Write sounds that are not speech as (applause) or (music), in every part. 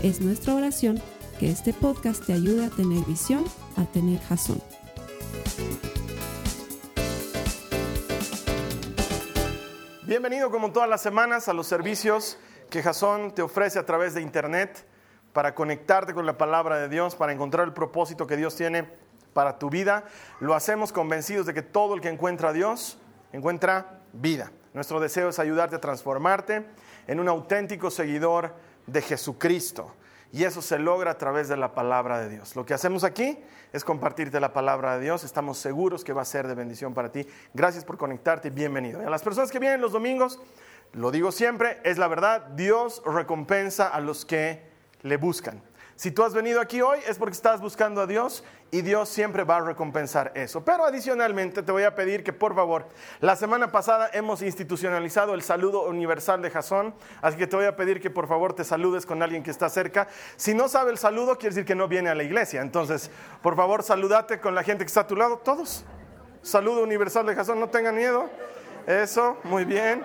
Es nuestra oración que este podcast te ayude a tener visión, a tener jazón. Bienvenido como todas las semanas a los servicios que Jason te ofrece a través de internet para conectarte con la palabra de Dios, para encontrar el propósito que Dios tiene para tu vida. Lo hacemos convencidos de que todo el que encuentra a Dios encuentra vida. Nuestro deseo es ayudarte a transformarte en un auténtico seguidor de Jesucristo. Y eso se logra a través de la palabra de Dios. Lo que hacemos aquí es compartirte la palabra de Dios. Estamos seguros que va a ser de bendición para ti. Gracias por conectarte y bienvenido. Y a las personas que vienen los domingos, lo digo siempre, es la verdad, Dios recompensa a los que le buscan. Si tú has venido aquí hoy es porque estás buscando a Dios y Dios siempre va a recompensar eso. Pero adicionalmente te voy a pedir que por favor, la semana pasada hemos institucionalizado el saludo universal de Jasón, así que te voy a pedir que por favor te saludes con alguien que está cerca. Si no sabe el saludo, quiere decir que no viene a la iglesia. Entonces, por favor, salúdate con la gente que está a tu lado, todos. Saludo universal de Jasón, no tengan miedo. Eso, muy bien.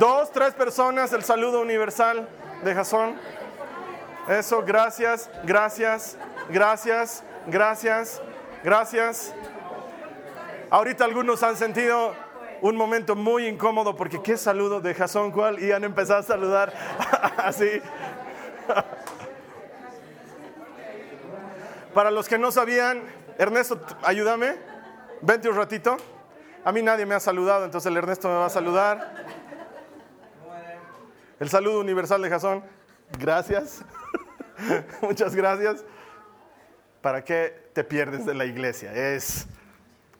Dos, tres personas, el saludo universal de Jasón. Eso, gracias, gracias, gracias, gracias, gracias. Ahorita algunos han sentido un momento muy incómodo porque qué saludo de Jason cual y han empezado a saludar (laughs) así. Para los que no sabían, Ernesto, ayúdame, vente un ratito. A mí nadie me ha saludado, entonces el Ernesto me va a saludar. El saludo universal de Jason. Gracias. (laughs) Muchas gracias. ¿Para qué te pierdes de la iglesia? Es,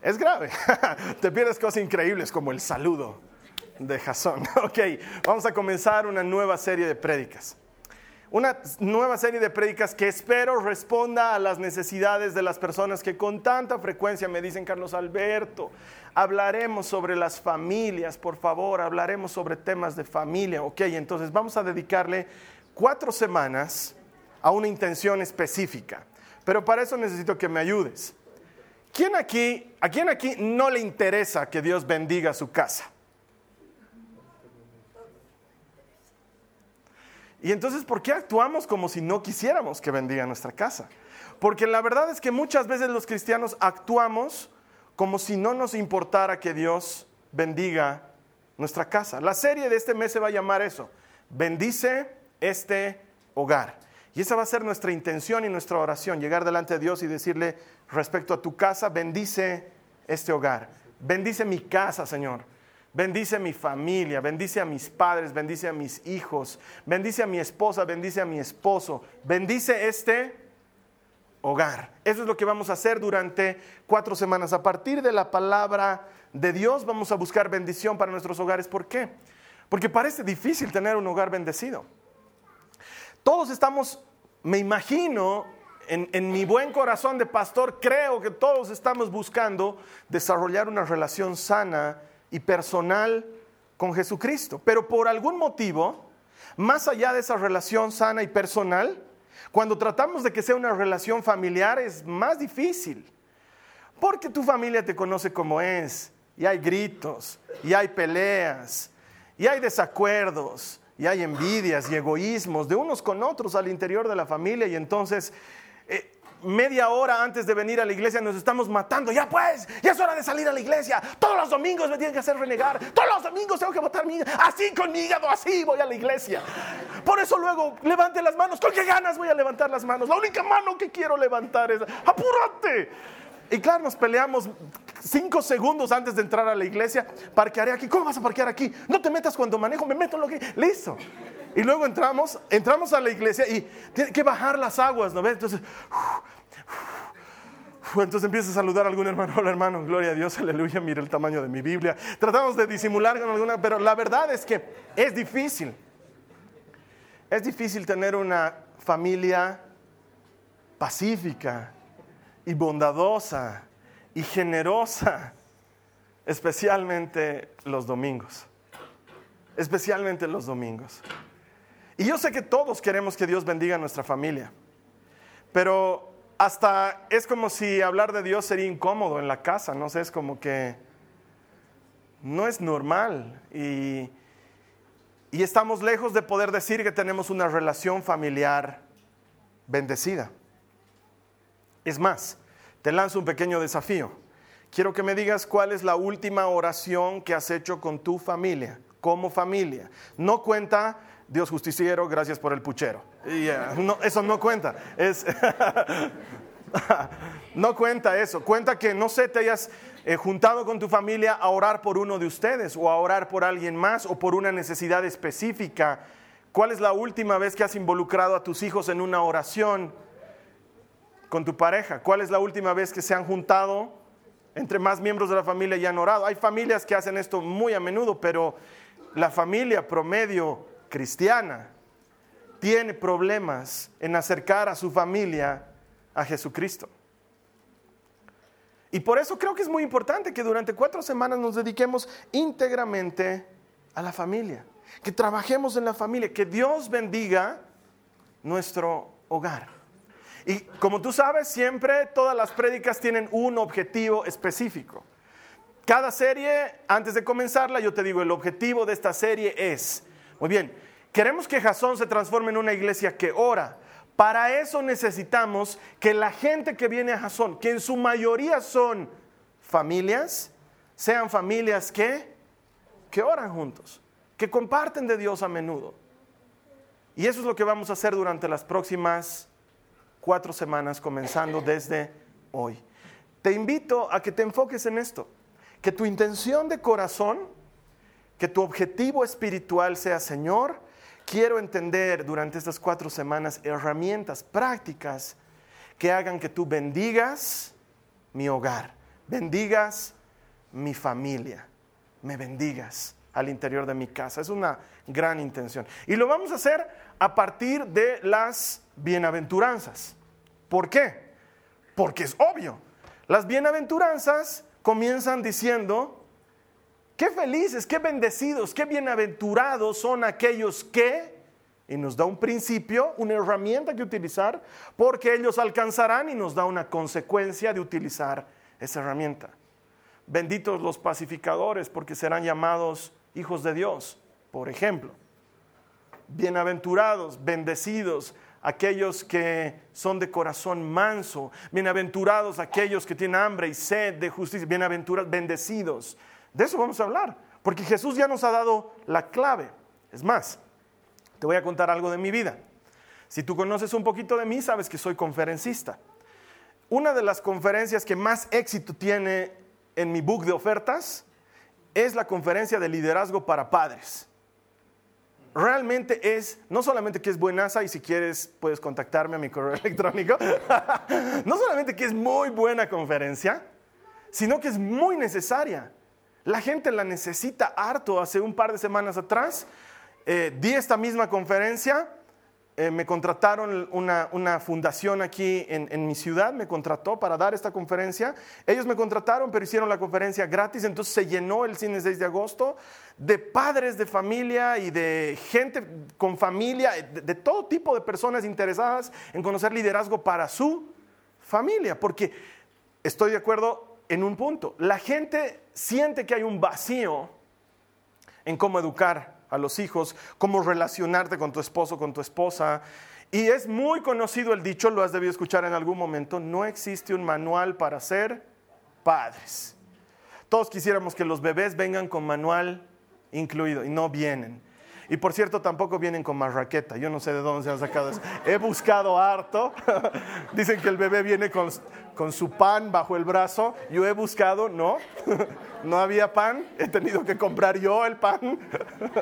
es grave. (laughs) te pierdes cosas increíbles como el saludo de Jasón. (laughs) Ok, vamos a comenzar una nueva serie de prédicas. Una nueva serie de prédicas que espero responda a las necesidades de las personas que con tanta frecuencia me dicen, Carlos Alberto, hablaremos sobre las familias, por favor, hablaremos sobre temas de familia. Ok, entonces vamos a dedicarle cuatro semanas a una intención específica. Pero para eso necesito que me ayudes. ¿Quién aquí, ¿A quién aquí no le interesa que Dios bendiga su casa? Y entonces, ¿por qué actuamos como si no quisiéramos que bendiga nuestra casa? Porque la verdad es que muchas veces los cristianos actuamos como si no nos importara que Dios bendiga nuestra casa. La serie de este mes se va a llamar eso, bendice este hogar. Y esa va a ser nuestra intención y nuestra oración, llegar delante de Dios y decirle respecto a tu casa, bendice este hogar, bendice mi casa, Señor. Bendice mi familia, bendice a mis padres, bendice a mis hijos, bendice a mi esposa, bendice a mi esposo, bendice este hogar. Eso es lo que vamos a hacer durante cuatro semanas. A partir de la palabra de Dios vamos a buscar bendición para nuestros hogares. ¿Por qué? Porque parece difícil tener un hogar bendecido. Todos estamos, me imagino, en, mi buen corazón de pastor, creo que todos estamos buscando desarrollar una relación sana y personal con Jesucristo. Pero por algún motivo, más allá de esa relación sana y personal, cuando tratamos de que sea una relación familiar es más difícil. Porque tu familia te conoce como es, y hay gritos, y hay peleas, y hay desacuerdos, y hay envidias y egoísmos de unos con otros al interior de la familia y entonces eh, media hora antes de venir a la iglesia nos estamos matando. Ya pues, ya es hora de salir a la iglesia. Todos los domingos me tienen que hacer renegar. Todos los domingos tengo que botar mi Así con mi hígado, así voy a la iglesia. Por eso luego levante las manos. ¿Con qué ganas voy a levantar las manos? La única mano que quiero levantar es, apúrate. Y claro, nos peleamos cinco segundos antes de entrar a la iglesia. Parquearé aquí. ¿Cómo vas a parquear aquí? No te metas cuando manejo, me meto en lo que. Listo. Y luego entramos, entramos a la iglesia y tiene que bajar las aguas, ¿no ves? Entonces, entonces empieza a saludar a algún hermano, hola hermano, gloria a Dios, aleluya, mira el tamaño de mi Biblia. Tratamos de disimular con alguna, pero la verdad es que es difícil. Es difícil tener una familia pacífica y bondadosa y generosa, especialmente los domingos. Especialmente los domingos. Y yo sé que todos queremos que Dios bendiga a nuestra familia, pero hasta es como si hablar de Dios sería incómodo en la casa, no sé, es como que no es normal y, y estamos lejos de poder decir que tenemos una relación familiar bendecida. Es más, te lanzo un pequeño desafío. Quiero que me digas cuál es la última oración que has hecho con tu familia, como familia. No cuenta Dios justiciero, gracias por el puchero. no, eso no cuenta. Es (laughs) no cuenta eso. Cuenta que no sé, te hayas eh, juntado con tu familia a orar por uno de ustedes o a orar por alguien más o por una necesidad específica. ¿Cuál es la última vez que has involucrado a tus hijos en una oración con tu pareja? ¿Cuál es la última vez que se han juntado entre más miembros de la familia y han orado? Hay familias que hacen esto muy a menudo, pero la familia promedio cristiana tiene problemas en acercar a su familia a Jesucristo. Y por eso creo que es muy importante que durante cuatro semanas nos dediquemos íntegramente a la familia, que trabajemos en la familia, que Dios bendiga nuestro hogar. Y como tú sabes, siempre todas las prédicas tienen un objetivo específico. Cada serie, antes de comenzarla, yo te digo, el objetivo de esta serie es, muy bien, queremos que Jasón se transforme en una iglesia que ora, para eso necesitamos que la gente que viene a Jasón, que en su mayoría son familias, sean familias que, que oran juntos, que comparten de Dios a menudo. Y eso es lo que vamos a hacer durante las próximas cuatro semanas, comenzando desde hoy. Te invito a que te enfoques en esto, que tu intención de corazón, que tu objetivo espiritual sea, Señor, quiero entender durante estas cuatro semanas herramientas prácticas que hagan que tú bendigas mi hogar, bendigas mi familia, me bendigas al interior de mi casa. Es una gran intención. Y lo vamos a hacer a partir de las bienaventuranzas. ¿Por qué? Porque es obvio. Las bienaventuranzas comienzan diciendo, Qué felices, qué bendecidos, qué bienaventurados son aquellos que, y nos da un principio, una herramienta que utilizar, porque ellos alcanzarán y nos da una consecuencia de utilizar esa herramienta. Benditos los pacificadores, porque serán llamados hijos de Dios, por ejemplo. Bienaventurados, bendecidos, aquellos que son de corazón manso, bienaventurados aquellos que tienen hambre y sed de justicia, bienaventurados, bendecidos de eso vamos a hablar, porque Jesús ya nos ha dado la clave. Es más, te voy a contar algo de mi vida. Si tú conoces un poquito de mí, sabes que soy conferencista. Una de las conferencias que más éxito tiene en mi book de ofertas es la conferencia de liderazgo para padres. Realmente es, no solamente que es buenaza y si quieres puedes contactarme a mi correo (laughs) electrónico, (laughs) no solamente que es muy buena conferencia, sino que es muy necesaria. La gente la necesita harto. Hace un par de semanas atrás eh, di esta misma conferencia. Eh, me contrataron una, fundación aquí en, en, mi ciudad, me contrató para dar esta conferencia. Ellos me contrataron, pero hicieron la conferencia gratis, entonces se llenó el cine 6 de agosto de padres de familia y de gente con familia, de todo tipo de personas interesadas en conocer liderazgo para su familia, porque estoy de acuerdo en un punto. La gente siente que hay un vacío en cómo educar a los hijos, cómo relacionarte con tu esposo, con tu esposa. Y es muy conocido el dicho, lo has debido escuchar en algún momento, no existe un manual para ser padres. Todos quisiéramos que los bebés vengan con manual incluido y no vienen. Y por cierto, tampoco vienen con marraqueta. Yo no sé de dónde se han sacado eso. He buscado harto. (laughs) Dicen que el bebé viene con, con su pan bajo el brazo. Yo he buscado, no. (laughs) No había pan. He tenido que comprar yo el pan.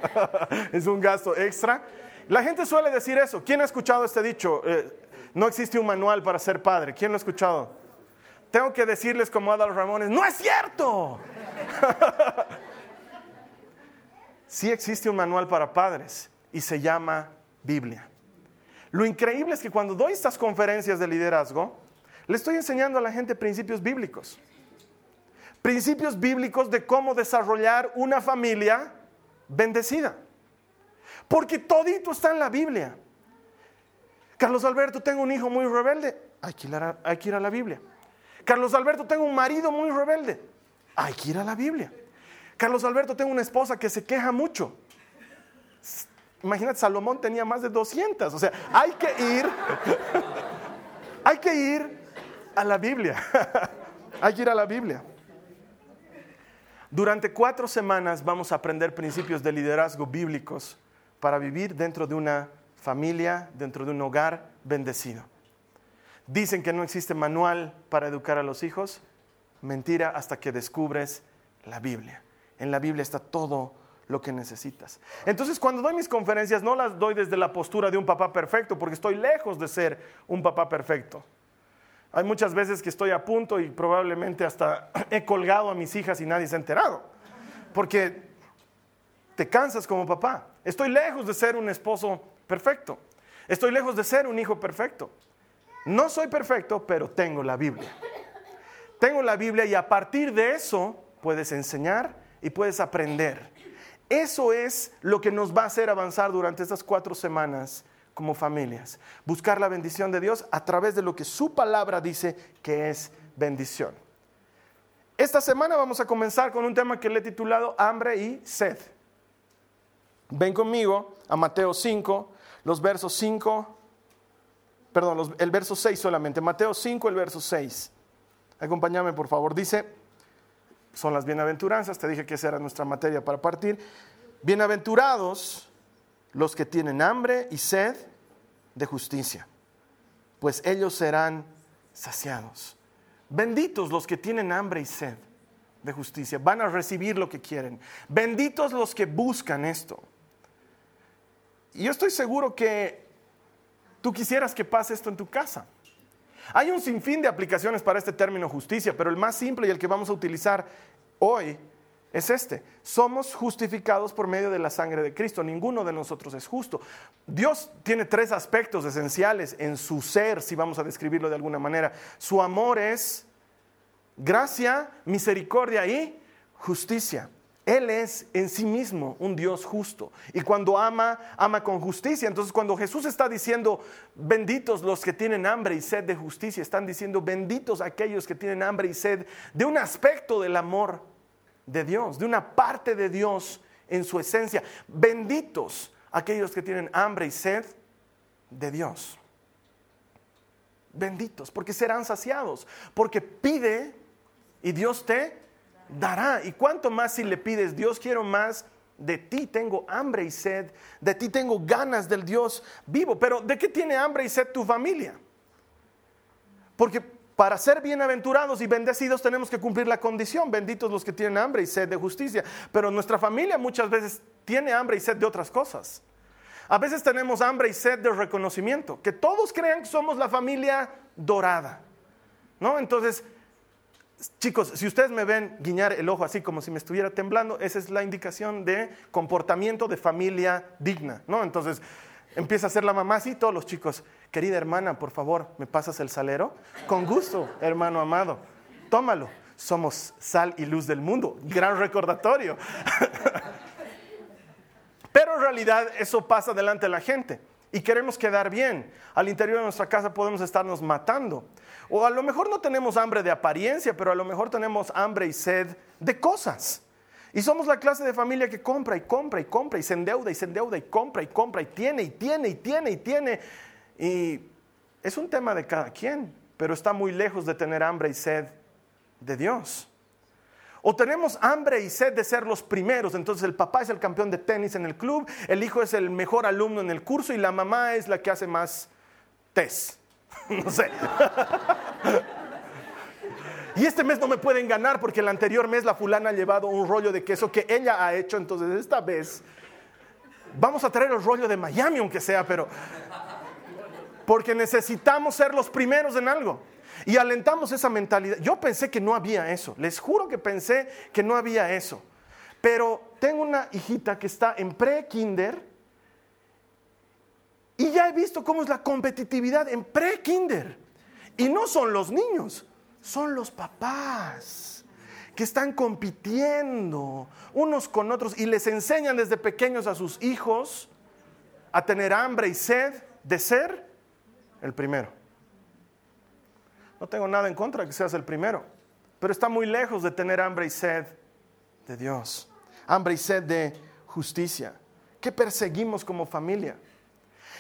(laughs) Es un gasto extra. La gente suele decir eso. ¿Quién ha escuchado este dicho? Eh, no existe un manual para ser padre. ¿Quién lo ha escuchado? Tengo que decirles como Adal Ramones, no es cierto. Sí existe un manual para padres y se llama Biblia. Lo increíble es que cuando doy estas conferencias de liderazgo, le estoy enseñando a la gente principios bíblicos. Principios bíblicos de cómo desarrollar una familia bendecida. Porque todito está en la Biblia. Carlos Alberto, tengo un hijo muy rebelde. Hay que, ir a, hay que ir a la Biblia. Carlos Alberto, tengo un marido muy rebelde. Hay que ir a la Biblia. Carlos Alberto, tengo una esposa que se queja mucho. Imagínate, Salomón tenía más de 200. O sea, hay que ir, (laughs) hay que ir a la Biblia. (laughs) hay que ir a la Biblia. Durante cuatro semanas vamos a aprender principios de liderazgo bíblicos para vivir dentro de una familia, dentro de un hogar bendecido. Dicen que no existe manual para educar a los hijos. Mentira hasta que descubres la Biblia. En la Biblia está todo lo que necesitas. Entonces, cuando doy mis conferencias, no las doy desde la postura de un papá perfecto, porque estoy lejos de ser un papá perfecto. Hay muchas veces que estoy a punto y probablemente hasta (clears throat) he colgado a mis hijas y nadie se ha enterado, porque te cansas como papá. Estoy lejos de ser un esposo perfecto. Estoy lejos de ser un hijo perfecto. No soy perfecto, pero tengo la Biblia. Tengo la Biblia y a partir de eso puedes enseñar y puedes aprender. Eso es lo que nos va a hacer avanzar durante estas cuatro semanas como familias. Buscar la bendición de Dios a través de lo que su palabra dice que es bendición. Esta semana vamos a comenzar con un tema que le he titulado Hambre y Sed. Ven conmigo a Mateo 5, los versos 5, perdón, el verso 6 solamente. Mateo 5, el verso 6. Acompáñame por favor. Dice, son las bienaventuranzas, te dije que esa era nuestra materia para partir. Bienaventurados los que tienen hambre y sed de justicia, pues ellos serán saciados. Benditos los que tienen hambre y sed de justicia, van a recibir lo que quieren. Benditos los que buscan esto. Y yo estoy seguro que tú quisieras que pase esto en tu casa. Hay un sinfín de aplicaciones para este término justicia, pero el más simple y el que vamos a utilizar hoy es este. Somos justificados por medio de la sangre de Cristo. Ninguno de nosotros es justo. Dios tiene tres aspectos esenciales en su ser, si vamos a describirlo de alguna manera. Su amor es gracia, misericordia y justicia. Él es en sí mismo un Dios justo. Y cuando ama, ama con justicia. Entonces cuando Jesús está diciendo, benditos los que tienen hambre y sed de justicia, están diciendo, benditos aquellos que tienen hambre y sed de un aspecto del amor de Dios, de una parte de Dios en su esencia. Benditos aquellos que tienen hambre y sed de Dios. Benditos, porque serán saciados, porque pide y Dios te dará. Y cuanto más si le pides, Dios quiero más, de ti tengo hambre y sed, de ti tengo ganas del Dios vivo. Pero ¿de qué tiene hambre y sed tu familia? Porque para ser bienaventurados y bendecidos tenemos que cumplir la condición, benditos los que tienen hambre y sed de justicia. Pero nuestra familia muchas veces tiene hambre y sed de otras cosas. A veces tenemos hambre y sed de reconocimiento, que todos crean que somos la familia dorada. ¿No? Entonces, Chicos, si ustedes me ven guiñar el ojo así como si me estuviera temblando, esa es la indicación de comportamiento de familia digna, ¿no? Entonces empieza a ser la mamá así, todos los chicos, querida hermana, por favor, ¿me pasas el salero? Con gusto, hermano amado, tómalo. Somos sal y luz del mundo, gran recordatorio. (laughs) Pero en realidad eso pasa delante de la gente y queremos quedar bien. Al interior de nuestra casa podemos estarnos matando. O a lo mejor no tenemos hambre de apariencia, pero a lo mejor tenemos hambre y sed de cosas. Y somos la clase de familia que compra y compra y compra y se endeuda y se endeuda y compra y compra y tiene y tiene y tiene y tiene. Y es un tema de cada quien, pero está muy lejos de tener hambre y sed de Dios. O tenemos hambre y sed de ser los primeros. Entonces el papá es el campeón de tenis en el club, el hijo es el mejor alumno en el curso y la mamá es la que hace más test. (laughs) no sé. (laughs) Y este mes no me pueden ganar porque el anterior mes la fulana ha llevado un rollo de queso que ella ha hecho. Entonces esta vez vamos a traer el rollo de Miami aunque sea, pero porque necesitamos ser los primeros en algo. Y alentamos esa mentalidad. Yo pensé que no había eso. Les juro que pensé que no había eso. Pero tengo una hijita que está en pre-kinder Y ya he visto cómo es la competitividad en pre-kinder. Y no son los niños, son los papás que están compitiendo unos con otros y les enseñan desde pequeños a sus hijos a tener hambre y sed de ser el primero. No tengo nada en contra de que seas el primero, pero está muy lejos de tener hambre y sed de Dios, hambre y sed de justicia. ¿Qué perseguimos como familia?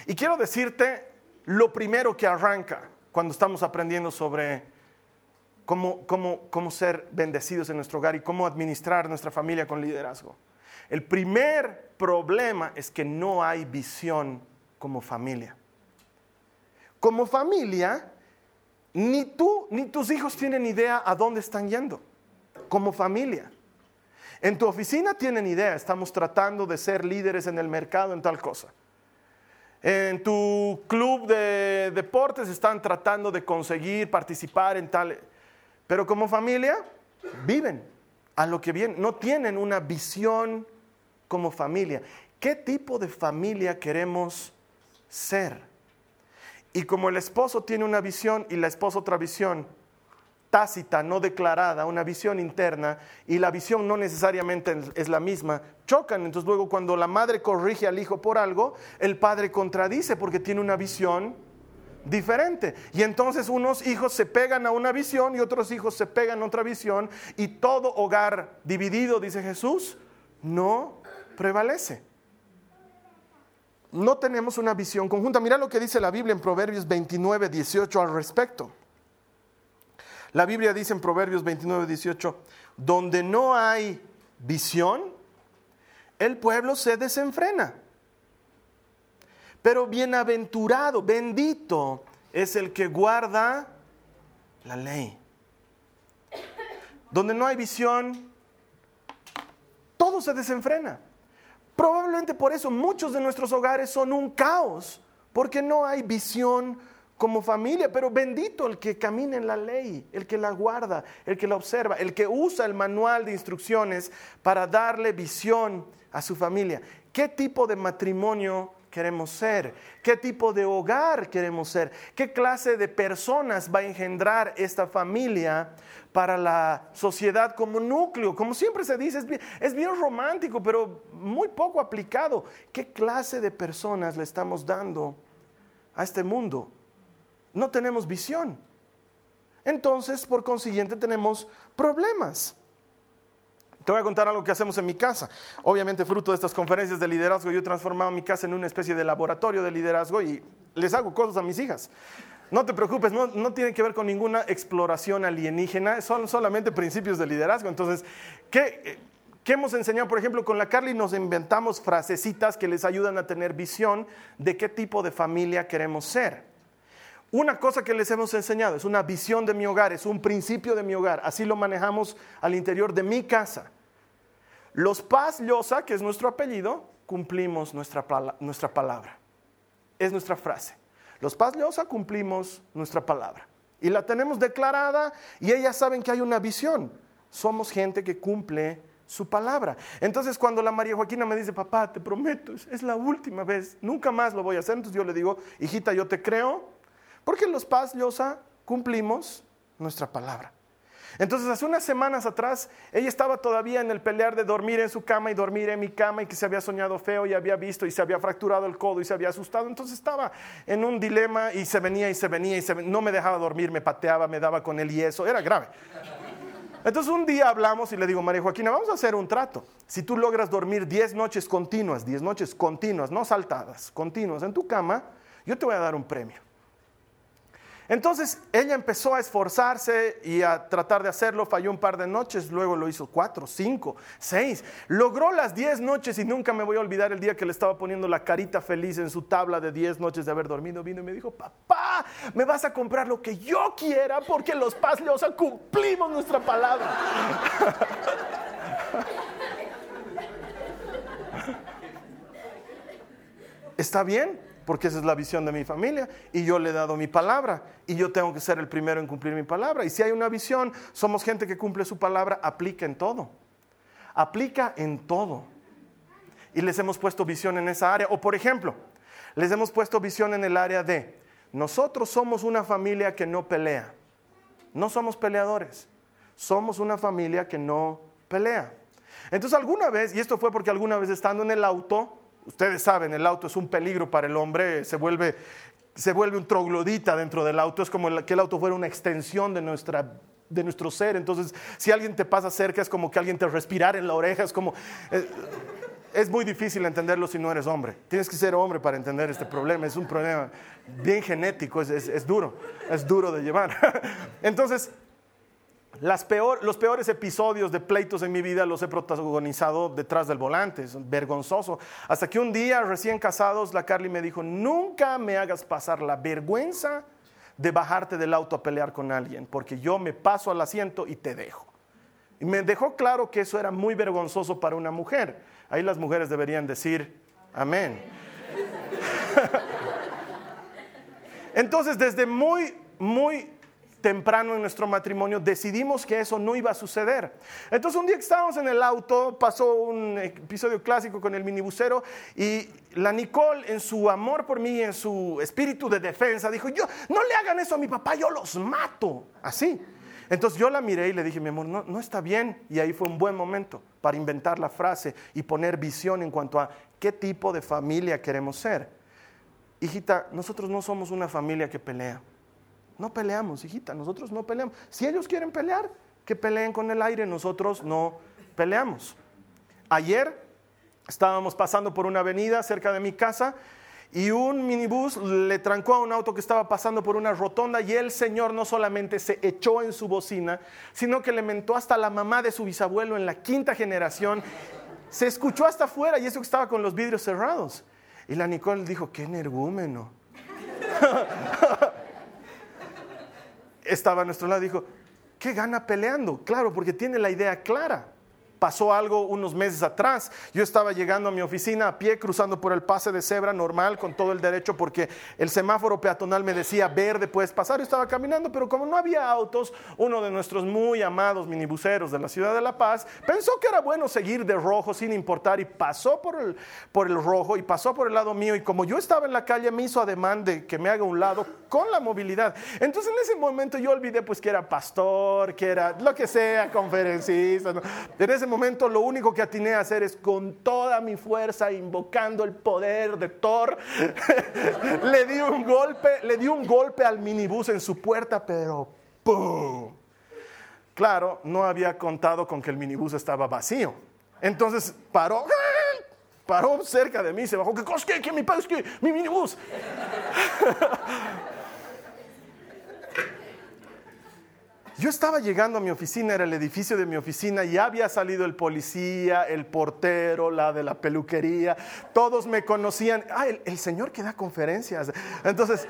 Y quiero decirte lo primero que arranca cuando estamos aprendiendo sobre cómo, cómo, cómo ser bendecidos en nuestro hogar y cómo administrar nuestra familia con liderazgo. El primer problema es que no hay visión como familia. Como familia, ni tú ni tus hijos tienen idea a dónde están yendo. Como familia. En tu oficina tienen idea, estamos tratando de ser líderes en el mercado en tal cosa. En tu club de deportes están tratando de conseguir participar en tal... Pero como familia viven a lo que viene, no tienen una visión como familia. ¿Qué tipo de familia queremos ser? Y como el esposo tiene una visión y la esposa otra visión, tácita, no declarada, una visión interna, y la visión no necesariamente es la misma, chocan. Entonces luego cuando la madre corrige al hijo por algo, el padre contradice porque tiene una visión diferente. Y entonces unos hijos se pegan a una visión y otros hijos se pegan a otra visión y todo hogar dividido, dice Jesús, no prevalece. No tenemos una visión conjunta. Mira lo que dice la Biblia en Proverbios 29, 18 al respecto. La Biblia dice en Proverbios 29, 18, donde no hay visión, el pueblo se desenfrena. Pero bienaventurado, bendito es el que guarda la ley. Donde no hay visión, todo se desenfrena. Probablemente por eso muchos de nuestros hogares son un caos, porque no hay visión como familia, pero bendito el que camina en la ley, el que la guarda, el que la observa, el que usa el manual de instrucciones para darle visión a su familia. ¿Qué tipo de matrimonio queremos ser, qué tipo de hogar queremos ser, qué clase de personas va a engendrar esta familia para la sociedad como núcleo. Como siempre se dice, es bien, romántico, pero muy poco aplicado. ¿Qué clase de personas le estamos dando a este mundo? No tenemos visión. Entonces, por consiguiente, tenemos problemas. Te voy a contar algo que hacemos en mi casa. Obviamente, fruto de estas conferencias de liderazgo, yo he transformado mi casa en una especie de laboratorio de liderazgo y les hago cosas a mis hijas. No te preocupes, no, no tiene que ver con ninguna exploración alienígena, son solamente principios de liderazgo. Entonces, ¿qué, ¿qué hemos enseñado? Por ejemplo, con la Carly nos inventamos frasecitas que les ayudan a tener visión de qué tipo de familia queremos ser. Una cosa que les hemos enseñado es una visión de mi hogar, es un principio de mi hogar. Así lo manejamos al interior de mi casa. Los Paz Llosa, que es nuestro apellido, cumplimos nuestra, nuestra palabra. Es nuestra frase. Los Paz Llosa cumplimos nuestra palabra. Y la tenemos declarada y ellas saben que hay una visión. Somos gente que cumple su palabra. Entonces cuando la María Joaquina me dice, papá, te prometo, es la última vez, nunca más lo voy a hacer, entonces yo le digo, hijita, yo te creo, porque los Paz Llosa cumplimos nuestra palabra. Entonces, hace unas semanas atrás, ella estaba todavía en el pelear de dormir en su cama y dormir en mi cama y que se había soñado feo y había visto y se había fracturado el codo y se había asustado. Entonces estaba en un dilema y se venía y se venía y no me dejaba dormir, me pateaba, me daba con él y eso, era grave. Entonces un día hablamos y le digo, María Joaquina, vamos a hacer un trato. Si tú logras dormir 10 noches continuas, 10 noches continuas, no saltadas, continuas en tu cama, yo te voy a dar un premio. Entonces ella empezó a esforzarse y a tratar de hacerlo, falló un par de noches, luego lo hizo cuatro, cinco, seis, logró las diez noches y nunca me voy a olvidar el día que le estaba poniendo la carita feliz en su tabla de diez noches de haber dormido, vino y me dijo, papá, me vas a comprar lo que yo quiera porque los Paz Leosa cumplimos nuestra palabra. (laughs) ¿Está bien? Porque esa es la visión de mi familia y yo le he dado mi palabra y yo tengo que ser el primero en cumplir mi palabra. Y si hay una visión, somos gente que cumple su palabra, aplica en todo. Aplica en todo. Y les hemos puesto visión en esa área. O por ejemplo, les hemos puesto visión en el área de, nosotros somos una familia que no pelea. No somos peleadores. Somos una familia que no pelea. Entonces alguna vez, y esto fue porque alguna vez estando en el auto, ustedes saben, el auto es un peligro para el hombre, se vuelve, se vuelve un troglodita dentro del auto, es como que el auto fuera una extensión de nuestra de nuestro ser. Entonces, si alguien te pasa cerca, es como que alguien te respirar en la oreja, es como... Eh, es muy difícil entenderlo si no eres hombre. Tienes que ser hombre para entender este problema. Es un problema bien genético, es, duro, es duro de llevar. (laughs) Entonces, los peores episodios de pleitos en mi vida los he protagonizado detrás del volante, es vergonzoso. Hasta que un día, recién casados, la Carly me dijo, nunca me hagas pasar la vergüenza de bajarte del auto a pelear con alguien, porque yo me paso al asiento y te dejo. Y me dejó claro que eso era muy vergonzoso para una mujer. Ahí las mujeres deberían decir, amén. (laughs) Entonces, desde muy, muy temprano en nuestro matrimonio decidimos que eso no iba a suceder. Entonces un día que estábamos en el auto, pasó un episodio clásico con el minibusero y la Nicole en su amor por mí, en su espíritu de defensa, dijo, yo, no le hagan eso a mi papá, yo los mato. Así. Entonces yo la miré y le dije, mi amor, no, no está bien. Y ahí fue un buen momento para inventar la frase y poner visión en cuanto a qué tipo de familia queremos ser. Hijita, nosotros no somos una familia que pelea. No peleamos, hijita, nosotros no peleamos. Si ellos quieren pelear, que peleen con el aire, nosotros no peleamos. Ayer estábamos pasando por una avenida cerca de mi casa y un minibús le trancó a un auto que estaba pasando por una rotonda y el señor no solamente se echó en su bocina, sino que le mentó hasta la mamá de su bisabuelo en la quinta generación. Se escuchó hasta afuera y eso que estaba con los vidrios cerrados. Y la Nicole dijo, qué energúmeno. (laughs) estaba a nuestro lado y dijo, ¿qué gana peleando? Claro, porque tiene la idea clara pasó algo unos meses atrás. Yo estaba llegando a mi oficina a pie, cruzando por el pase de cebra normal, con todo el derecho, porque el semáforo peatonal me decía verde, puedes pasar. Yo estaba caminando, pero como no había autos, uno de nuestros muy amados minibuseros de la ciudad de La Paz pensó que era bueno seguir de rojo sin importar y pasó por el, por el rojo y pasó por el lado mío. Y como yo estaba en la calle, me hizo ademán de que me haga un lado con la movilidad. Entonces en ese momento yo olvidé pues que era pastor, que era lo que sea, conferencista. En ese momento lo único que atiné a hacer es con toda mi fuerza, invocando el poder de Thor, (laughs) le di un golpe, le di un golpe al minibús en su puerta, pero ¡pum! Claro, no había contado con que el minibús estaba vacío. Entonces paró, (laughs) paró cerca de mí, se bajó, ¿qué cosa? ¿Qué, mi padre? ¿Qué? Mi minibús. (laughs) Yo estaba llegando a mi oficina, era el edificio de mi oficina, y había salido el policía, el portero, la de la peluquería, todos me conocían. Ah, el, señor que da conferencias. Entonces,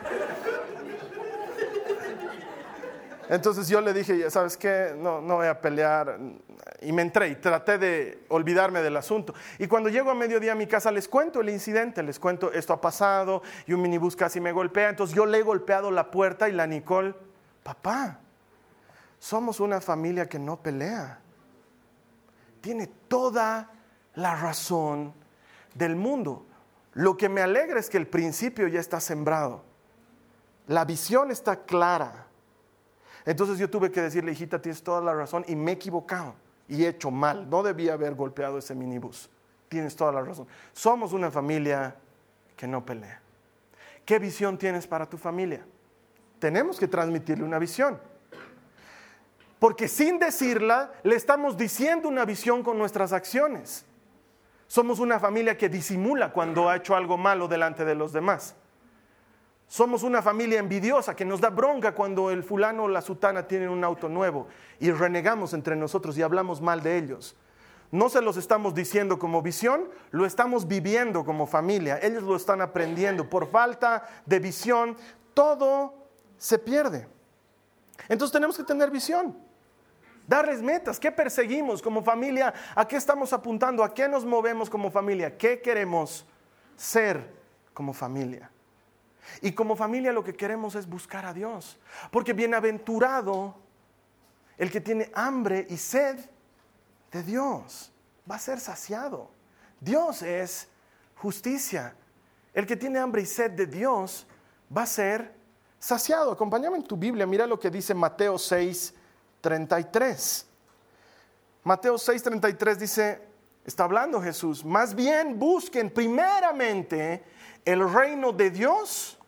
entonces yo le dije, ¿sabes qué? No, no voy a pelear. Y me entré y traté de olvidarme del asunto. Y cuando llego a mediodía a mi casa, les cuento el incidente, les cuento esto ha pasado y un minibús casi me golpea. Entonces yo le he golpeado la puerta y la Nicole, papá, somos una familia que no pelea. Tiene toda la razón del mundo. Lo que me alegra es que el principio ya está sembrado. La visión está clara. Entonces yo tuve que decirle, hijita, tienes toda la razón y me he equivocado y he hecho mal. No debía haber golpeado ese minibús. Tienes toda la razón. Somos una familia que no pelea. ¿Qué visión tienes para tu familia? Tenemos que transmitirle una visión. Porque sin decirla, le estamos diciendo una visión con nuestras acciones. Somos una familia que disimula cuando ha hecho algo malo delante de los demás. Somos una familia envidiosa que nos da bronca cuando el fulano o la sutana tienen un auto nuevo y renegamos entre nosotros y hablamos mal de ellos. No se los estamos diciendo como visión, lo estamos viviendo como familia. Ellos lo están aprendiendo. Por falta de visión, todo se pierde. Entonces tenemos que tener visión. Darles metas, ¿qué perseguimos como familia? ¿A qué estamos apuntando? ¿A qué nos movemos como familia? ¿Qué queremos ser como familia? Y como familia lo que queremos es buscar a Dios. Porque bienaventurado el que tiene hambre y sed de Dios va a ser saciado. Dios es justicia el que tiene hambre y sed de Dios va a ser saciado. Acompáñame en tu Biblia, mira lo que dice Mateo 6, 33. Mateo 6, 33 dice, está hablando Jesús, más bien busquen primeramente el reino de Dios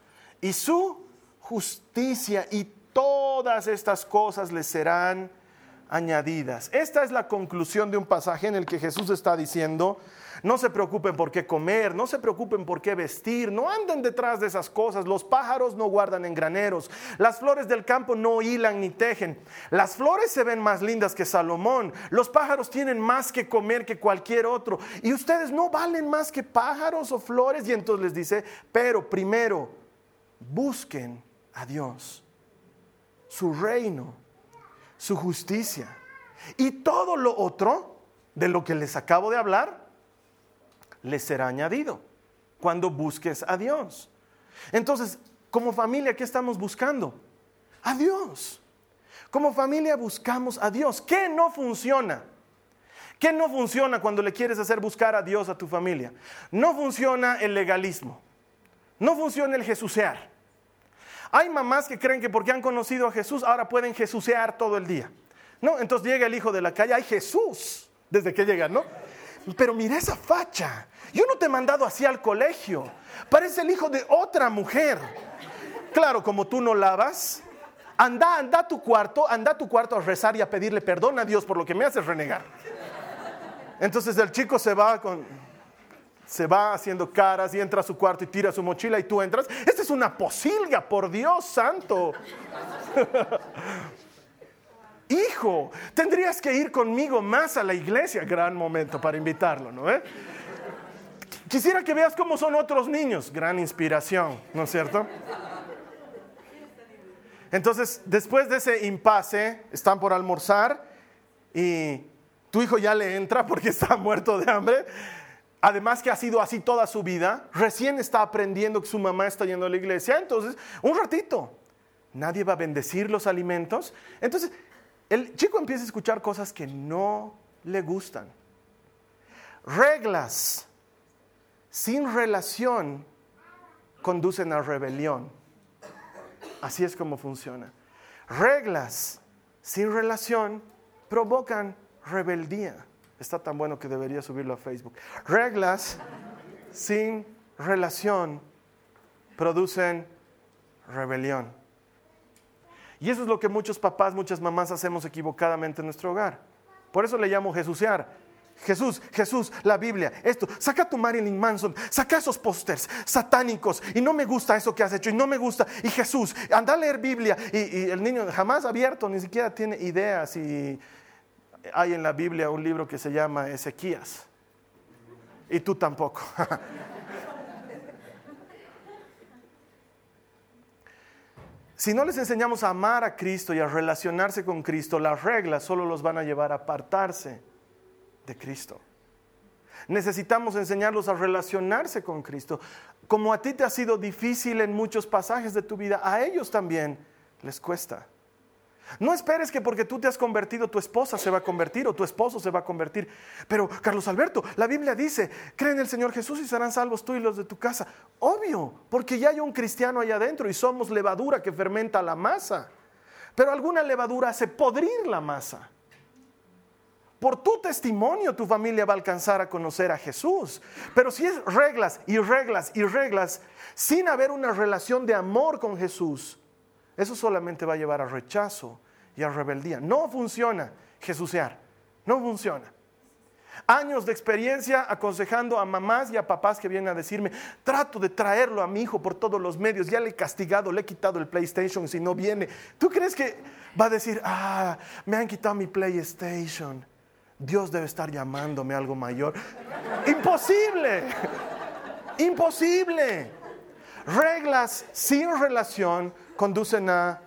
y su justicia y todas estas cosas les serán añadidas. Esta es la conclusión de un pasaje en el que Jesús está diciendo, no se preocupen por qué comer, no se preocupen por qué vestir, no anden detrás de esas cosas. Los pájaros no guardan en graneros, las flores del campo no hilan ni tejen. Las flores se ven más lindas que Salomón, los pájaros tienen más que comer que cualquier otro. Y ustedes no valen más que pájaros o flores. Y entonces les dice, pero primero busquen a Dios, su reino, su justicia. Y todo lo otro de lo que les acabo de hablar les será añadido cuando busques a Dios. Entonces, como familia, ¿qué estamos buscando? A Dios. Como familia buscamos a Dios. ¿Qué no funciona? ¿Qué no funciona cuando le quieres hacer buscar a Dios a tu familia? No funciona el legalismo. No funciona el jesusear. Hay mamás que creen que porque han conocido a Jesús ahora pueden jesusear todo el día. No, entonces llega el hijo de la calle, hay Jesús desde que llega, ¿no? Pero mira esa facha. Yo no te he mandado así al colegio. Parece el hijo de otra mujer. Claro, como tú no lavas, anda, anda a tu cuarto, anda a tu cuarto a rezar y a pedirle perdón a Dios por lo que me haces renegar. Entonces el chico se va con, se va haciendo caras y entra a su cuarto y tira su mochila y tú entras. Esta es una posilga, por Dios santo. Hijo, tendrías que ir conmigo más a la iglesia. Gran momento para invitarlo, ¿no? Eh? Quisiera que veas cómo son otros niños. Gran inspiración, ¿no es cierto? Entonces, después de ese impasse, están por almorzar y tu hijo ya le entra porque (laughs) está muerto de hambre. Además que ha sido así toda su vida, recién está aprendiendo que su mamá está yendo a la iglesia, entonces, un ratito, nadie va a bendecir los alimentos. Entonces, el chico empieza a escuchar cosas que no le gustan. Reglas sin relación conducen a rebelión. Así es como funciona. Reglas sin relación provocan rebeldía. Está tan bueno que debería subirlo a Facebook. Reglas sin relación producen rebelión. Y eso es lo que muchos papás, muchas mamás hacemos equivocadamente en nuestro hogar. Por eso le llamo Jesusear. Jesús, Jesús, la Biblia, esto, saca tu Marilyn Manson, saca esos pósters satánicos y no me gusta eso que has hecho y no me gusta. Y Jesús, anda a leer Biblia y, el niño jamás abierto, ni siquiera tiene ideas y hay en la Biblia un libro que se llama Ezequías y tú tampoco. (laughs) Si no les enseñamos a amar a Cristo y a relacionarse con Cristo, las reglas solo los van a llevar a apartarse de Cristo. Necesitamos enseñarlos a relacionarse con Cristo. Como a ti te ha sido difícil en muchos pasajes de tu vida, a ellos también les cuesta. No esperes que porque tú te has convertido tu esposa se va a convertir o tu esposo se va a convertir. Pero Carlos Alberto, la Biblia dice, cree en el Señor Jesús y serán salvos tú y los de tu casa. Obvio, porque ya hay un cristiano allá adentro y somos levadura que fermenta la masa. Pero alguna levadura hace podrir la masa. Por tu testimonio tu familia va a alcanzar a conocer a Jesús. Pero si es reglas y reglas y reglas sin haber una relación de amor con Jesús, eso solamente va a llevar a rechazo y a rebeldía. No funciona Jesusear, no funciona. Años de experiencia aconsejando a mamás y a papás que vienen a decirme, trato de traerlo a mi hijo por todos los medios, ya le he castigado, le he quitado el PlayStation si no viene. ¿Tú crees que va a decir, ah, me han quitado mi PlayStation? Dios debe estar llamándome algo mayor. Imposible, imposible. Reglas sin relación conducen a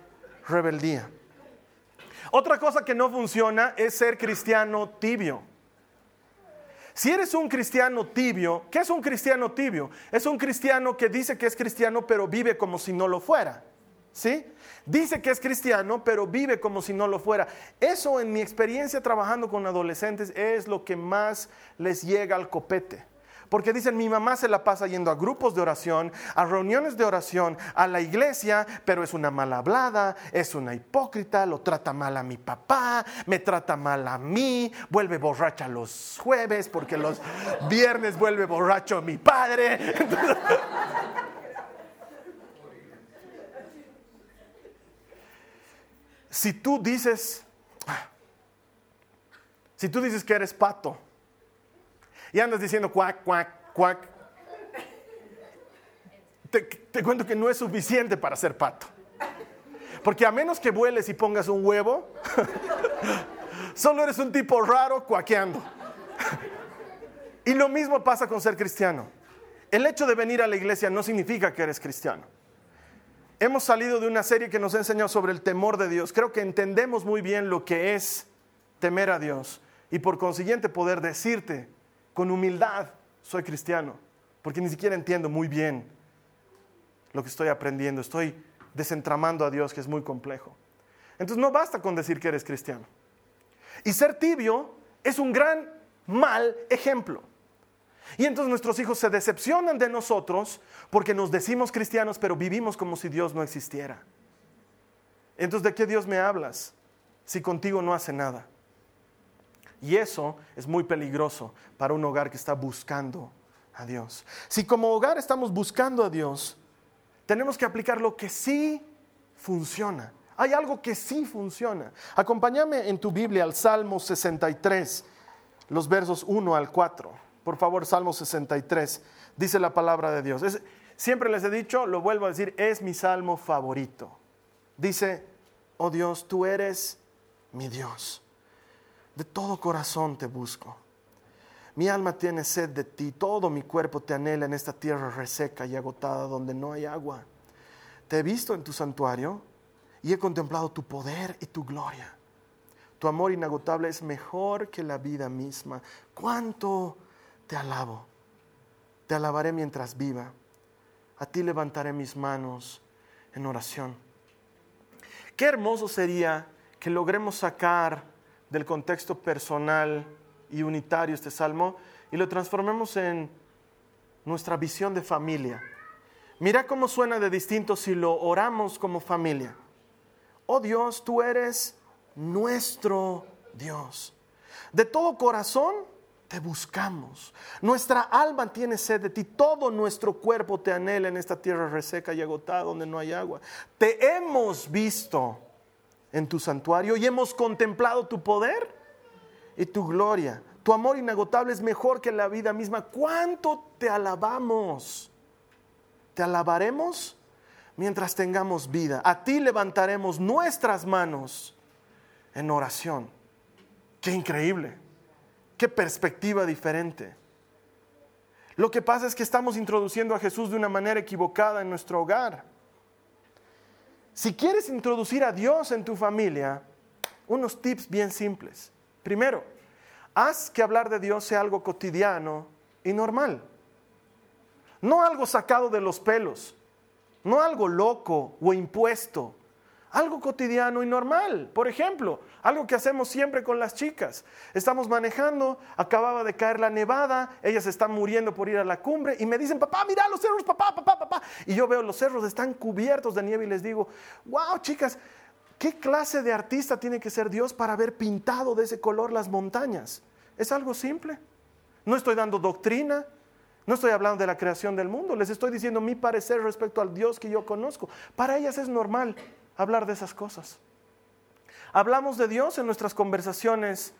rebeldía. Otra cosa que no funciona es ser cristiano tibio. Si eres un cristiano tibio, ¿qué es un cristiano tibio? Es un cristiano que dice que es cristiano pero vive como si no lo fuera. ¿Sí? Dice que es cristiano, pero vive como si no lo fuera. Eso en mi experiencia trabajando con adolescentes es lo que más les llega al copete. Porque dicen, mi mamá se la pasa yendo a grupos de oración, a reuniones de oración, a la iglesia, pero es una mal hablada, es una hipócrita, lo trata mal a mi papá, me trata mal a mí, vuelve borracha los jueves, porque los viernes vuelve borracho mi padre. (laughs) si tú dices, si tú dices que eres pato, y andas diciendo cuac, cuac, cuac. Te, cuento que no es suficiente para ser pato. Porque a menos que vueles y pongas un huevo, (laughs) solo eres un tipo raro cuaqueando. y lo mismo pasa con ser cristiano. El hecho de venir a la iglesia no significa que eres cristiano. Hemos salido de una serie que nos ha enseñado sobre el temor de Dios. Creo que entendemos muy bien lo que es temer a Dios y por consiguiente poder decirte con humildad, soy cristiano, porque ni siquiera entiendo muy bien lo que estoy aprendiendo, estoy desentramando a Dios, que es muy complejo. Entonces no basta con decir que eres cristiano. Y ser tibio es un gran mal ejemplo. Y entonces nuestros hijos se decepcionan de nosotros porque nos decimos cristianos, pero vivimos como si Dios no existiera. Entonces, ¿de qué Dios me hablas si contigo no hace nada? Y eso es muy peligroso para un hogar que está buscando a Dios. Si como hogar estamos buscando a Dios, tenemos que aplicar lo que sí funciona. Hay algo que sí funciona. Acompáñame en tu Biblia al Salmo 63, los versos 1 al 4. Por favor, Salmo 63. Dice la palabra de Dios. siempre les he dicho, lo vuelvo a decir, es mi salmo favorito. Dice, oh Dios, tú eres mi Dios de todo corazón te busco. Mi alma tiene sed de ti, todo mi cuerpo te anhela en esta tierra reseca y agotada donde no hay agua. Te he visto en tu santuario y he contemplado tu poder y tu gloria. Tu amor inagotable es mejor que la vida misma. ¿Cuánto te alabo? Te alabaré mientras viva. A ti levantaré mis manos en oración. Qué hermoso sería que logremos sacar del contexto personal y unitario este salmo y lo transformemos en nuestra visión de familia. Mira cómo suena de distinto si lo oramos como familia. Oh Dios, tú eres nuestro Dios. De todo corazón te buscamos. Nuestra alma tiene sed de ti. Todo nuestro cuerpo te anhela en esta tierra reseca y agotada donde no hay agua. Te hemos visto en tu santuario y hemos contemplado tu poder y tu gloria. Tu amor inagotable es mejor que la vida misma. ¿Cuánto te alabamos? Te alabaremos mientras tengamos vida. A ti levantaremos nuestras manos en oración. Qué increíble. Qué perspectiva diferente. Lo que pasa es que estamos introduciendo a Jesús de una manera equivocada en nuestro hogar. Si quieres introducir a Dios en tu familia, unos tips bien simples. Primero, haz que hablar de Dios sea algo cotidiano y normal. No algo sacado de los pelos, no algo loco o impuesto algo cotidiano y normal. Por ejemplo, algo que hacemos siempre con las chicas. Estamos manejando, acababa de caer la nevada, ellas están muriendo por ir a la cumbre y me dicen, papá, mira los cerros, papá, papá, papá. Y yo veo los cerros están cubiertos de nieve y les digo, wow, chicas, ¿qué clase de artista tiene que ser Dios para haber pintado de ese color las montañas? Es algo simple. No estoy dando doctrina, no estoy hablando de la creación del mundo, les estoy diciendo mi parecer respecto al Dios que yo conozco. Para ellas es normal hablar de esas cosas. Hablamos de Dios en nuestras conversaciones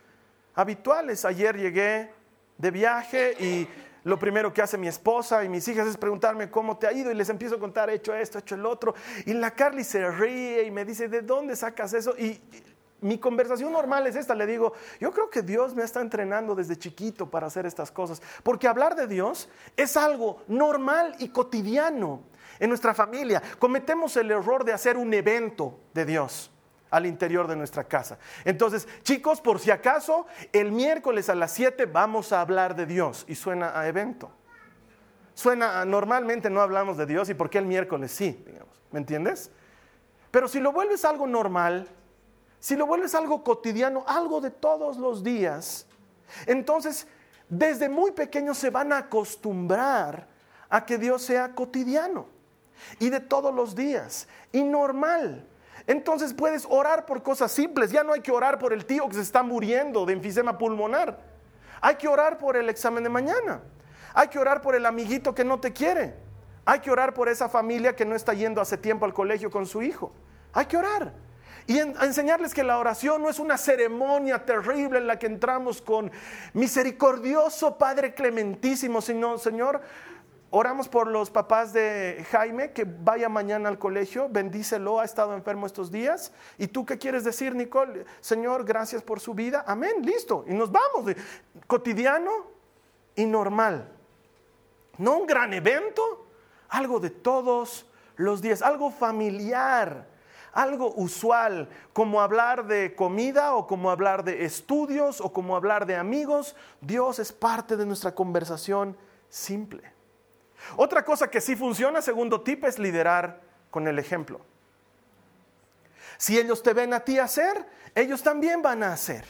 habituales. Ayer llegué de viaje y lo primero que hace mi esposa y mis hijas es preguntarme cómo te ha ido y les empiezo a contar, he hecho esto, he hecho el otro. Y la Carly se ríe y me dice, ¿de dónde sacas eso? Y mi conversación normal es esta, le digo, yo creo que Dios me está entrenando desde chiquito para hacer estas cosas, porque hablar de Dios es algo normal y cotidiano en nuestra familia. Cometemos el error de hacer un evento de Dios al interior de nuestra casa. Entonces, chicos, por si acaso, el miércoles a las 7 vamos a hablar de Dios y suena a evento. Suena normalmente no hablamos de Dios y por qué el miércoles sí, digamos, ¿me entiendes? Pero si lo vuelves algo normal, si lo vuelves algo cotidiano, algo de todos los días, entonces desde muy pequeños se van a acostumbrar a que Dios sea cotidiano y de todos los días y normal. Entonces puedes orar por cosas simples. Ya no hay que orar por el tío que se está muriendo de enfisema pulmonar. Hay que orar por el examen de mañana. Hay que orar por el amiguito que no te quiere. Hay que orar por esa familia que no está yendo hace tiempo al colegio con su hijo. Hay que orar. Y enseñarles que la oración no es una ceremonia terrible en la que entramos con misericordioso Padre Clementísimo, sino, Señor, oramos por los papás de Jaime, que vaya mañana al colegio, bendícelo, ha estado enfermo estos días. ¿Y tú qué quieres decir, Nicole? Señor, gracias por su vida. Amén, listo. Y nos vamos. Cotidiano y normal. No un gran evento, algo de todos los días, algo familiar algo usual, como hablar de comida o como hablar de estudios o como hablar de amigos. Dios es parte de nuestra conversación simple. Otra cosa que sí funciona, segundo tip, es liderar con el ejemplo. Si ellos te ven a ti hacer, ellos también van a hacer.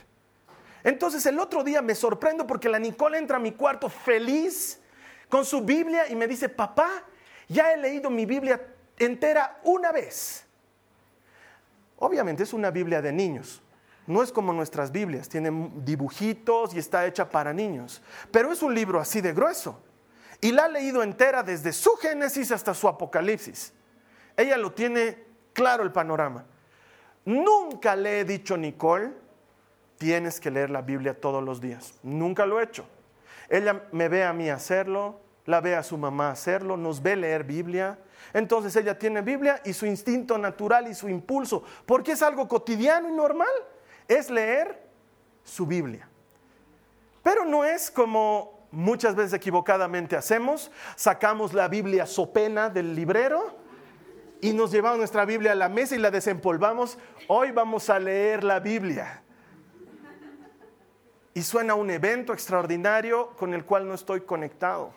Entonces el otro día me sorprendo porque la Nicole entra a mi cuarto feliz con su Biblia y me dice, papá, ya he leído mi Biblia entera una vez. Obviamente es una Biblia de niños. No es como nuestras Biblias, tiene dibujitos y está hecha para niños. Pero es un libro así de grueso. Y la ha leído entera desde su Génesis hasta su Apocalipsis. Ella lo tiene claro el panorama. Nunca le he dicho, Nicole, tienes que leer la Biblia todos los días. Nunca lo he hecho. Ella me ve a mí hacerlo, la ve a su mamá hacerlo, nos ve leer Biblia. Entonces ella tiene Biblia y su instinto natural y su impulso, porque es algo cotidiano y normal, es leer su Biblia. Pero no es como muchas veces equivocadamente hacemos, sacamos la Biblia sopena del librero y nos llevamos nuestra Biblia a la mesa y la desempolvamos. Hoy vamos a leer la Biblia. Y suena un evento extraordinario con el cual no estoy conectado.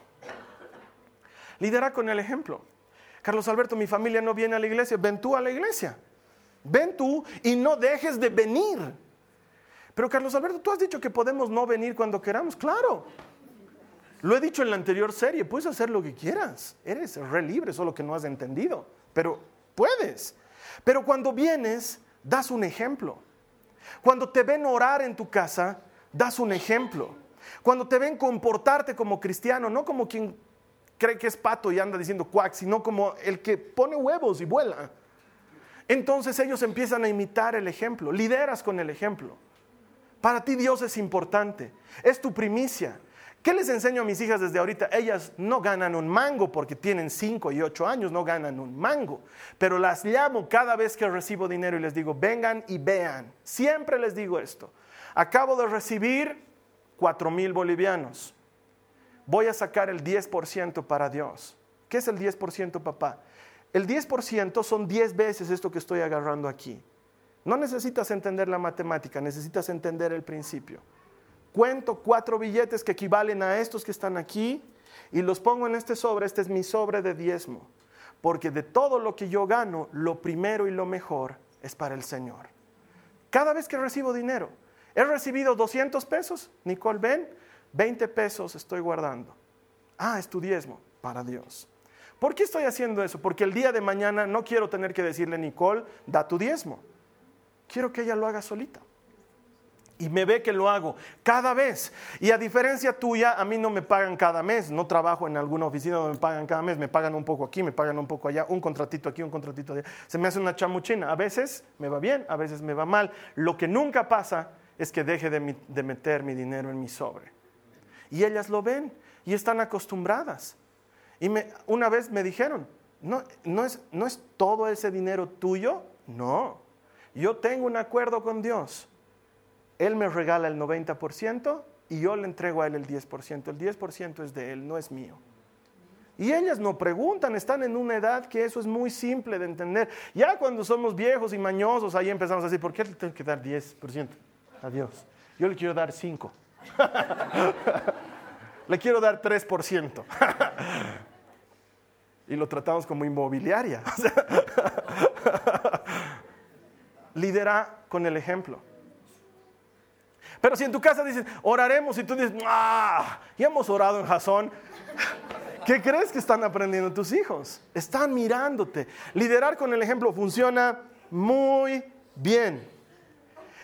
Lidera con el ejemplo. Carlos Alberto, mi familia no viene a la iglesia, ven tú a la iglesia. Ven tú y no dejes de venir. Pero Carlos Alberto, tú has dicho que podemos no venir cuando queramos. Claro. Lo he dicho en la anterior serie, puedes hacer lo que quieras. Eres re libre, solo que no has entendido. Pero puedes. Pero cuando vienes, das un ejemplo. Cuando te ven orar en tu casa, das un ejemplo. Cuando te ven comportarte como cristiano, no como quien cree que es pato y anda diciendo cuac, sino como el que pone huevos y vuela. Entonces ellos empiezan a imitar el ejemplo, lideras con el ejemplo. Para ti Dios es importante, es tu primicia. ¿Qué les enseño a mis hijas desde ahorita? Ellas no ganan un mango porque tienen 5 y 8 años, no ganan un mango. Pero las llamo cada vez que recibo dinero y les digo, vengan y vean. Siempre les digo esto. Acabo de recibir 4 mil bolivianos voy a sacar el 10% para Dios. ¿Qué es el 10%, papá? El 10% son 10 veces esto que estoy agarrando aquí. No necesitas entender la matemática, necesitas entender el principio. Cuento cuatro billetes que equivalen a estos que están aquí y los pongo en este sobre. Este es mi sobre de diezmo. Porque de todo lo que yo gano, lo primero y lo mejor es para el Señor. Cada vez que recibo dinero, he recibido 200 pesos, Nicole, ven, 20 pesos estoy guardando. Ah, es tu diezmo para Dios. ¿Por qué estoy haciendo eso? Porque el día de mañana no quiero tener que decirle, Nicole, da tu diezmo. Quiero que ella lo haga solita. Y me ve que lo hago cada vez. Y a diferencia tuya, a mí no me pagan cada mes. No trabajo en alguna oficina donde me pagan cada mes. Me pagan un poco aquí, me pagan un poco allá, un contratito aquí, un contratito allá. Se me hace una chamuchina. A veces me va bien, a veces me va mal. Lo que nunca pasa es que deje de, meter mi dinero en mi sobre y ellas lo ven y están acostumbradas. Y una vez me dijeron, no, no, es, no es todo ese dinero tuyo, no. Yo tengo un acuerdo con Dios. Él me regala el 90% y yo le entrego a él el 10%. El 10% es de él, no es mío. Y ellas no preguntan, están en una edad que eso es muy simple de entender. Ya cuando somos viejos y mañosos, ahí empezamos a decir, ¿por qué le tengo que dar 10% a Dios? Yo le quiero dar 5%. (laughs) Le quiero dar 3%. (laughs) y lo tratamos como inmobiliaria. (laughs) Lidera con el ejemplo. Pero si en tu casa dicen, oraremos y tú dices, ah, ya hemos orado en Jasón, ¿qué crees que están aprendiendo tus hijos? Están mirándote. Liderar con el ejemplo funciona muy bien.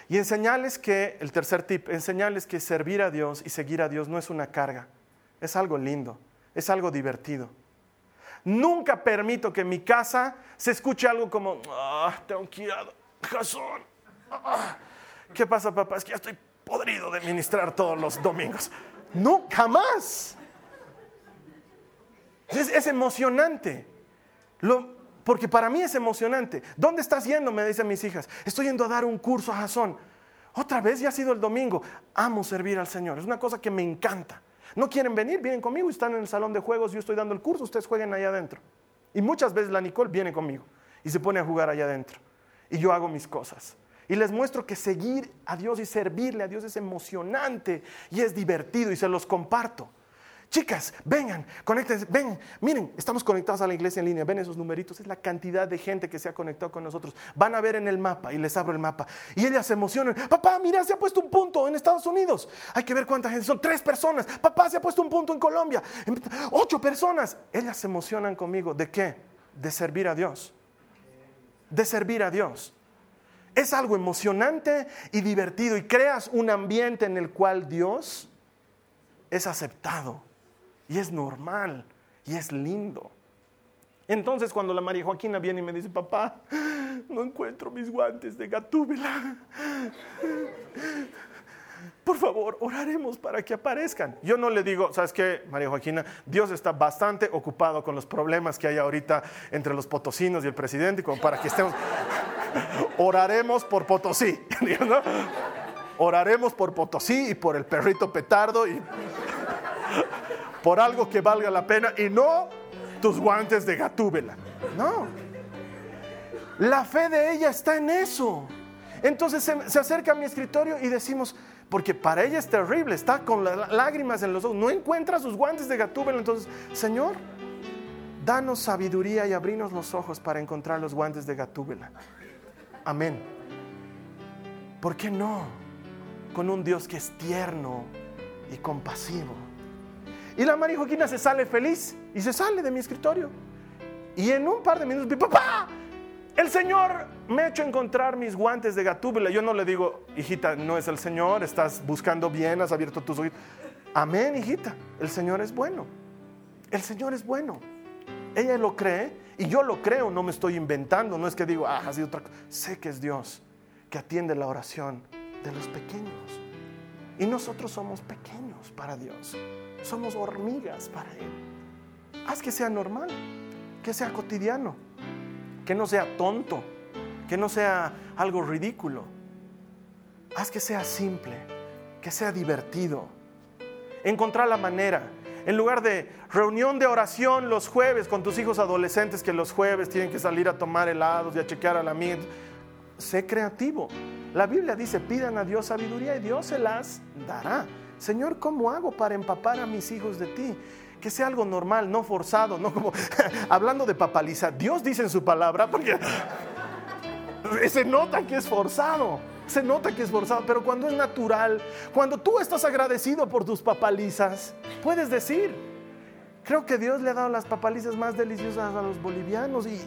Y enseñarles que, el tercer tip, enseñarles que servir a Dios y seguir a Dios no es una carga, es algo lindo, es algo divertido. Nunca permito que en mi casa se escuche algo como, ah, tengo que ir a Jasón. Ah, ¿Qué pasa, papá? Es que ya estoy podrido de ministrar todos los domingos. No, jamás. Es, emocionante. porque para mí es emocionante. ¿Dónde estás yendo? Me dicen mis hijas. Estoy yendo a dar un curso a Jason. Otra vez ya ha sido el domingo. Amo servir al Señor. Es una cosa que me encanta. No quieren venir, vienen conmigo están en el salón de juegos. Yo estoy dando el curso, ustedes jueguen allá adentro. Y muchas veces la Nicole viene conmigo y se pone a jugar allá adentro. Y yo hago mis cosas. Y les muestro que seguir a Dios y servirle a Dios es emocionante y es divertido y se los comparto. Chicas, vengan, conéctense, ven, miren, estamos conectados a la iglesia en línea, ven esos numeritos, es la cantidad de gente que se ha conectado con nosotros. Van a ver en el mapa y les abro el mapa. Y ellas se emocionan, papá, mira, se ha puesto un punto en Estados Unidos. Hay que ver cuánta gente, son tres personas. Papá, se ha puesto un punto en Colombia, ocho personas. Ellas se emocionan conmigo, ¿de qué? De servir a Dios. De servir a Dios. Es algo emocionante y divertido y creas un ambiente en el cual Dios es aceptado y es normal y es lindo. Entonces cuando la María Joaquina viene y me dice, papá, no encuentro mis guantes de gatúbela. Por favor, oraremos para que aparezcan. Yo no le digo, ¿sabes qué, María Joaquina? Dios está bastante ocupado con los problemas que hay ahorita entre los potosinos y el presidente, como para que estemos (laughs) oraremos por Potosí. (laughs) Oraremos por Potosí y por el perrito petardo y (laughs) por algo que valga la pena y no tus guantes de gatúbela. No. La fe de ella está en eso. Entonces se, acerca a mi escritorio y decimos, porque para ella es terrible, está con lágrimas en los ojos, no encuentra sus guantes de gatúbela. Entonces, Señor, danos sabiduría y abrinos los ojos para encontrar los guantes de gatúbela. Amén. ¿Por qué no? Con un Dios que es tierno y compasivo. Y la María Joaquina se sale feliz y se sale de mi escritorio. Y en un par de minutos, mi papá, el Señor me ha hecho encontrar mis guantes de gatúbela. Yo no le digo, hijita, no es el Señor, estás buscando bien, has abierto tus ojos. Amén, hijita, el Señor es bueno. El Señor es bueno. Ella lo cree y yo lo creo, no me estoy inventando, no es que digo, ah, ha otra cosa. Sé que es Dios que atiende la oración de los pequeños. Y nosotros somos pequeños para Dios. Somos hormigas para Él. Haz que sea normal, que sea cotidiano, que no sea tonto, que no sea algo ridículo. Haz que sea simple, que sea divertido. Encontrar la manera en lugar de reunión de oración los jueves con tus hijos adolescentes que los jueves tienen que salir a tomar helados y a chequear a la amiga. Sé creativo. La Biblia dice, pidan a Dios sabiduría y Dios se las dará. Señor, ¿cómo hago para empapar a mis hijos de ti? Que sea algo normal, no forzado, no como (laughs) hablando de papaliza. Dios dice en su palabra, porque (laughs) se nota que es forzado se nota que es forzado, pero cuando es natural, cuando tú estás agradecido por tus papalizas, puedes decir, creo que Dios le ha dado las papalizas más deliciosas a los bolivianos y,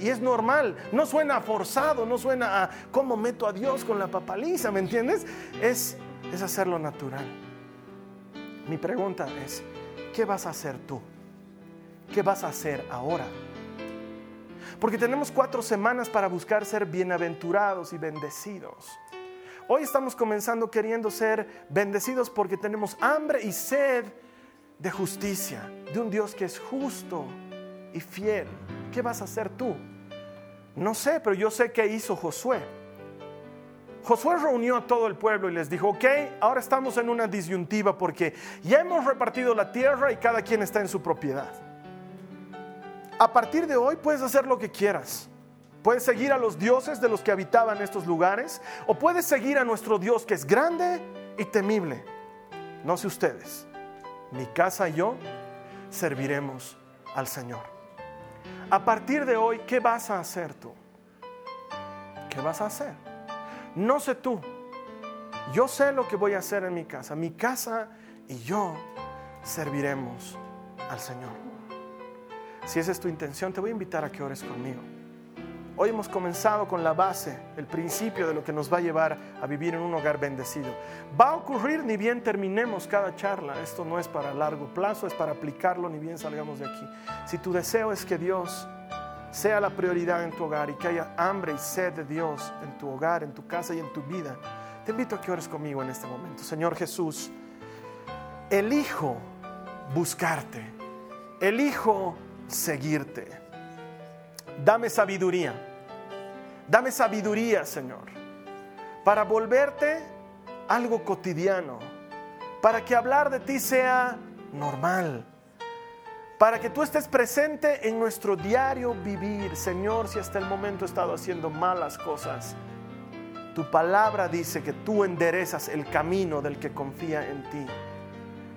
es normal, no suena forzado, no suena a cómo meto a Dios con la papaliza, ¿me entiendes? Es, es hacerlo natural. Mi pregunta es, ¿qué vas a hacer tú? ¿Qué vas a hacer ahora? Porque tenemos cuatro semanas para buscar ser bienaventurados y bendecidos. Hoy estamos comenzando queriendo ser bendecidos porque tenemos hambre y sed de justicia, de un Dios que es justo y fiel. ¿Qué vas a hacer tú? No sé, pero yo sé qué hizo Josué. Josué reunió a todo el pueblo y les dijo, ok, ahora estamos en una disyuntiva porque ya hemos repartido la tierra y cada quien está en su propiedad. A partir de hoy puedes hacer lo que quieras. Puedes seguir a los dioses de los que habitaban estos lugares o puedes seguir a nuestro Dios que es grande y temible. No sé ustedes, mi casa y yo serviremos al Señor. A partir de hoy, ¿qué vas a hacer tú? ¿Qué vas a hacer? No sé tú, Yo sé lo que voy a hacer en mi casa. Mi casa y yo serviremos al Señor. Si esa es tu intención, te voy a invitar a que ores conmigo. Hoy hemos comenzado con la base, el principio de lo que nos va a llevar a vivir en un hogar bendecido. Va a ocurrir ni bien terminemos cada charla. Esto no es para largo plazo, es para aplicarlo ni bien salgamos de aquí. Si tu deseo es que Dios sea la prioridad en tu hogar y que haya hambre y sed de Dios en tu hogar, en tu casa y en tu vida, te invito a que ores conmigo en este momento. Señor Jesús, elijo buscarte, elijo seguirte. Dame sabiduría. Dame sabiduría, Señor, para volverte algo cotidiano, para que hablar de ti sea normal, para que tú estés presente en nuestro diario vivir. Señor, si hasta el momento he estado haciendo malas cosas, tu palabra dice que tú enderezas el camino del que confía en ti.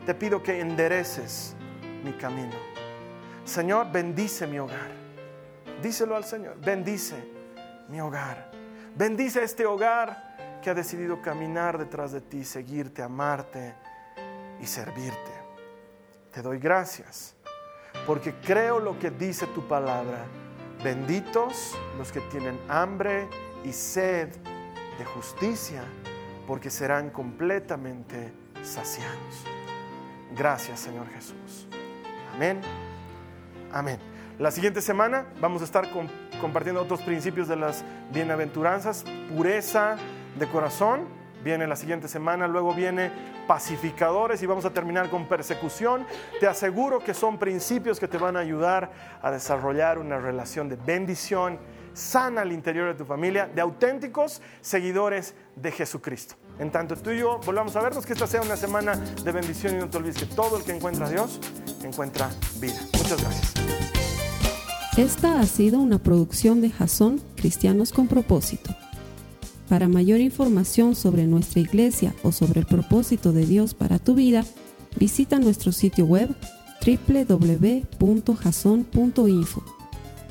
Te pido que endereces mi camino. Señor, bendice mi hogar. Díselo al Señor. Bendice mi hogar. Bendice este hogar que ha decidido caminar detrás de ti, seguirte, amarte y servirte. Te doy gracias porque creo lo que dice tu palabra. Benditos los que tienen hambre y sed de justicia, porque serán completamente saciados. Gracias Señor Jesús. Amén. Amén. La siguiente semana vamos a estar compartiendo otros principios de las bienaventuranzas, pureza de corazón. Viene la siguiente semana, luego viene pacificadores y vamos a terminar con persecución. Te aseguro que son principios que te van a ayudar a desarrollar una relación de bendición sana al interior de tu familia, de auténticos seguidores de Jesucristo. En tanto tú y yo volvamos a vernos, que esta sea una semana de bendición y no te olvides que todo el que encuentra a Dios encuentra vida. Muchas gracias. Esta ha sido una producción de Jason Cristianos con Propósito. Para mayor información sobre nuestra iglesia o sobre el propósito de Dios para tu vida, visita nuestro sitio web www.jason.info.